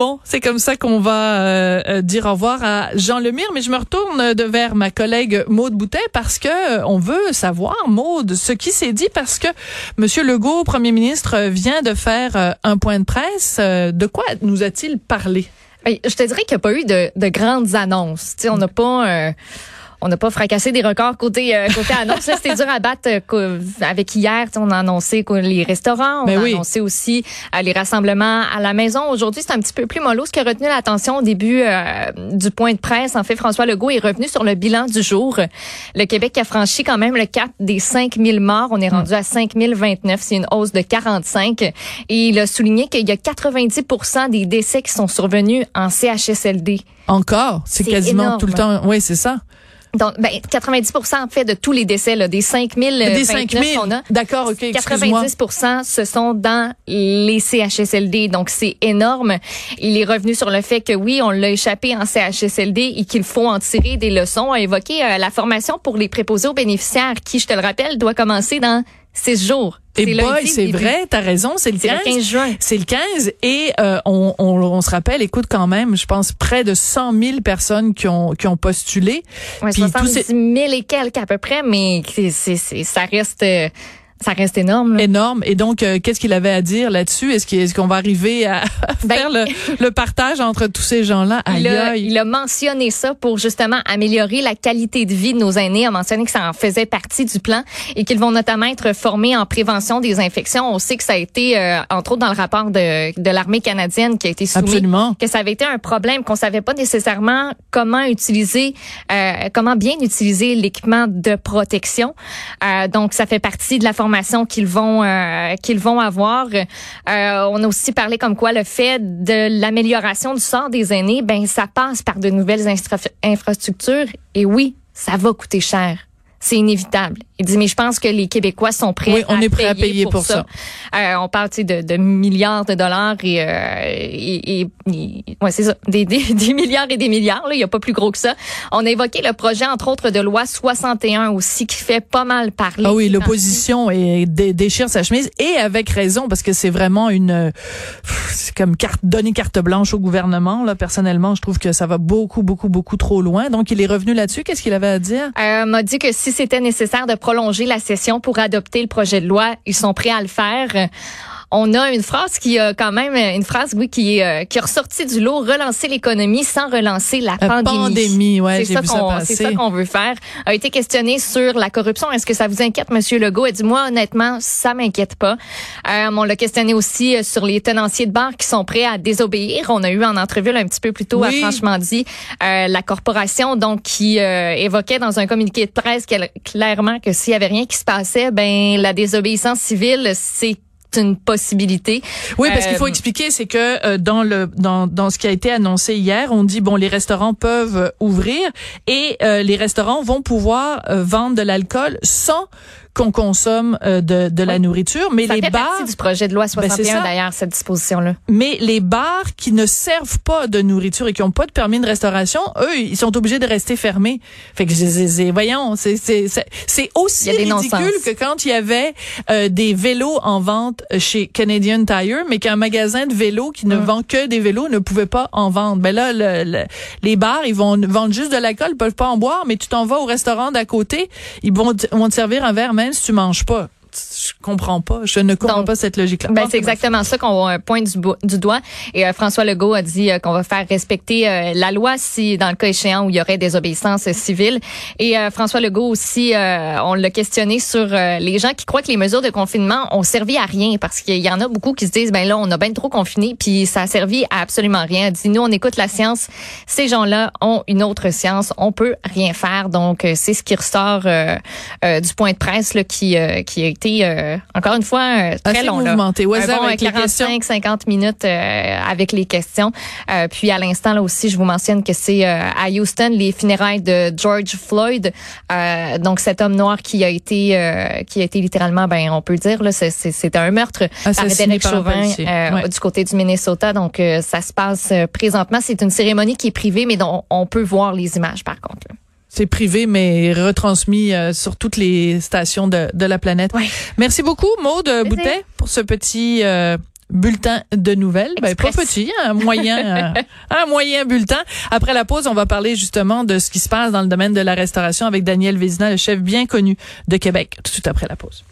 Bon, c'est comme ça qu'on va euh, euh, dire au revoir à Jean Lemire, mais je me retourne de vers ma collègue Maude Boutet parce que euh, on veut savoir Maude ce qui s'est dit parce que Monsieur Legault, Premier ministre, vient de faire un point de presse. de quoi nous a-t-il parlé? Je te dirais qu'il n'y a pas eu de, de grandes annonces. on n'a pas on n'a pas fracassé des records côté euh, côté annonce. C'était dur à battre euh, avec hier. On a annoncé les restaurants, on ben a annoncé aussi euh, les rassemblements à la maison. Aujourd'hui, c'est un petit peu plus mollo. Ce qui a retenu l'attention au début du point de presse, en fait, François Legault est revenu sur le bilan du jour. Le Québec a franchi quand même le cap des 5000 morts. On est rendu à 5029. C'est une hausse de 45. Et il a souligné qu'il y a 90% des décès qui sont survenus en CHSLD. Encore? C'est quasiment tout le temps. Oui, c'est ça. Donc, ben, 90% en fait de tous les décès, là, des 5000 des 5000 qu'on a. D'accord, ok. 90% ce sont dans les CHSLD. Donc, c'est énorme. Il est revenu sur le fait que oui, on l'a échappé en CHSLD et qu'il faut en tirer des leçons. A évoqué euh, la formation pour les préposés aux bénéficiaires qui, je te le rappelle, doit commencer dans six jours. Et boy, c'est vrai, t'as raison, c'est le 15. le 15 juin. C'est le 15 et euh, on, on, on, se rappelle, écoute quand même, je pense près de 100 000 personnes qui ont qui ont postulé. Ouais, 70 000 et quelques à peu près, mais c'est, c'est, ça reste euh, ça reste énorme. Énorme. Et donc, euh, qu'est-ce qu'il avait à dire là-dessus? Est-ce qu'on va arriver à ben, faire le, partage entre tous ces gens-là? Il a, il a mentionné ça pour justement améliorer la qualité de vie de nos aînés. Il a mentionné que ça en faisait partie du plan et qu'ils vont notamment être formés en prévention des infections. On sait que ça a été, euh, entre autres dans le rapport de, de l'armée canadienne qui a été soumis, Absolument. que ça avait été un problème, qu'on savait pas nécessairement comment utiliser, euh, comment bien utiliser l'équipement de protection. Euh, donc, ça fait partie de la formation qu'ils vont euh, qu'ils vont avoir. Euh, on a aussi parlé comme quoi le fait de l'amélioration du sort des aînés, ben ça passe par de nouvelles infrastructures et oui, ça va coûter cher c'est inévitable. Il dit, mais je pense que les Québécois sont prêts, oui, on à, est prêt payer à payer pour, ça. Euh, on parle de, de milliards de dollars et, euh, et, et ouais, c'est ça, des, des, des, milliards et des milliards. Là, il n'y a pas plus gros que ça. On a évoqué le projet, entre autres, de loi 61 aussi, qui fait pas mal parler. Ah oui, l'opposition déchire sa chemise et avec raison parce que c'est vraiment une, c'est comme carte, donner carte blanche au gouvernement. Là, personnellement, je trouve que ça va beaucoup, beaucoup, beaucoup trop loin. Donc, il est revenu là-dessus. Qu'est-ce qu'il avait à dire? Euh, m'a dit que si si c'était nécessaire de prolonger la session pour adopter le projet de loi, ils sont prêts à le faire on a une phrase qui a quand même une phrase oui qui est euh, qui est ressortie du lot relancer l'économie sans relancer la, la pandémie. pandémie ouais, c'est ça qu'on c'est ça qu'on veut faire. A été questionné sur la corruption. Est-ce que ça vous inquiète monsieur Legault? A dit moi honnêtement ça m'inquiète pas. Euh, on l'a questionné aussi euh, sur les tenanciers de bar qui sont prêts à désobéir. On a eu en entrevue un petit peu plus tôt oui. franchement dit euh, la corporation donc qui euh, évoquait dans un communiqué de presse clairement que s'il y avait rien qui se passait ben la désobéissance civile c'est une possibilité. Oui, parce qu'il faut euh, expliquer, c'est que euh, dans le dans dans ce qui a été annoncé hier, on dit bon les restaurants peuvent ouvrir et euh, les restaurants vont pouvoir vendre de l'alcool sans qu'on consomme euh, de, de la nourriture, mais ça les fait bars partie du projet de loi 61 ben d'ailleurs cette disposition là. Mais les bars qui ne servent pas de nourriture et qui n'ont pas de permis de restauration, eux, ils sont obligés de rester fermés. Fait que c'est voyons, c'est c'est c'est aussi ridicule que quand il y avait euh, des vélos en vente chez Canadian Tire, mais qu'un magasin de vélos qui ne hum. vend que des vélos ne pouvait pas en vendre. Ben là, le, les bars, ils vont vendre juste de l'alcool, ils peuvent pas en boire, mais tu t'en vas au restaurant d'à côté, ils vont, vont te servir un verre si tu manges pas je comprends pas. Je ne comprends pas cette logique-là. Ben, c'est exactement ça qu'on euh, pointe du, du, doigt. Et euh, François Legault a dit euh, qu'on va faire respecter la loi si, dans le cas échéant, où il y aurait des obéissances civiles. Et François Legault aussi, on l'a questionné sur les gens qui croient que les mesures de confinement ont servi à rien, parce qu'il y en a beaucoup qui se disent, ben là, on a bien trop confiné, puis ça a servi à absolument rien. Il dit, nous, on écoute la science. Ces gens-là ont une autre science. On peut rien faire. Donc, c'est ce qui ressort du point de presse là, qui, qui a été euh, encore une fois euh, très long. Mouvementé. Là. Un bon 45, 50 minutes euh, avec les questions. puis à l'instant là aussi, je vous mentionne que c'est à Houston les funérailles de George Floyd. donc cet homme noir qui a été qui a été littéralement, ben on peut dire là, c'était un meurtre par Derek Chauvin du côté du Minnesota. Donc ça se passe présentement. C'est une cérémonie qui est privée, mais dont on peut voir les images par contre. C'est privé, mais retransmis euh, sur toutes les stations de, de la planète. Merci beaucoup, Maude Boutet, pour ce petit euh, bulletin de nouvelles. Ben, pas petit, un moyen, euh, un moyen bulletin. Après la pause, on va parler justement de ce qui se passe dans le domaine de la restauration avec Daniel Vézina, le chef bien connu de Québec, tout de suite après la pause.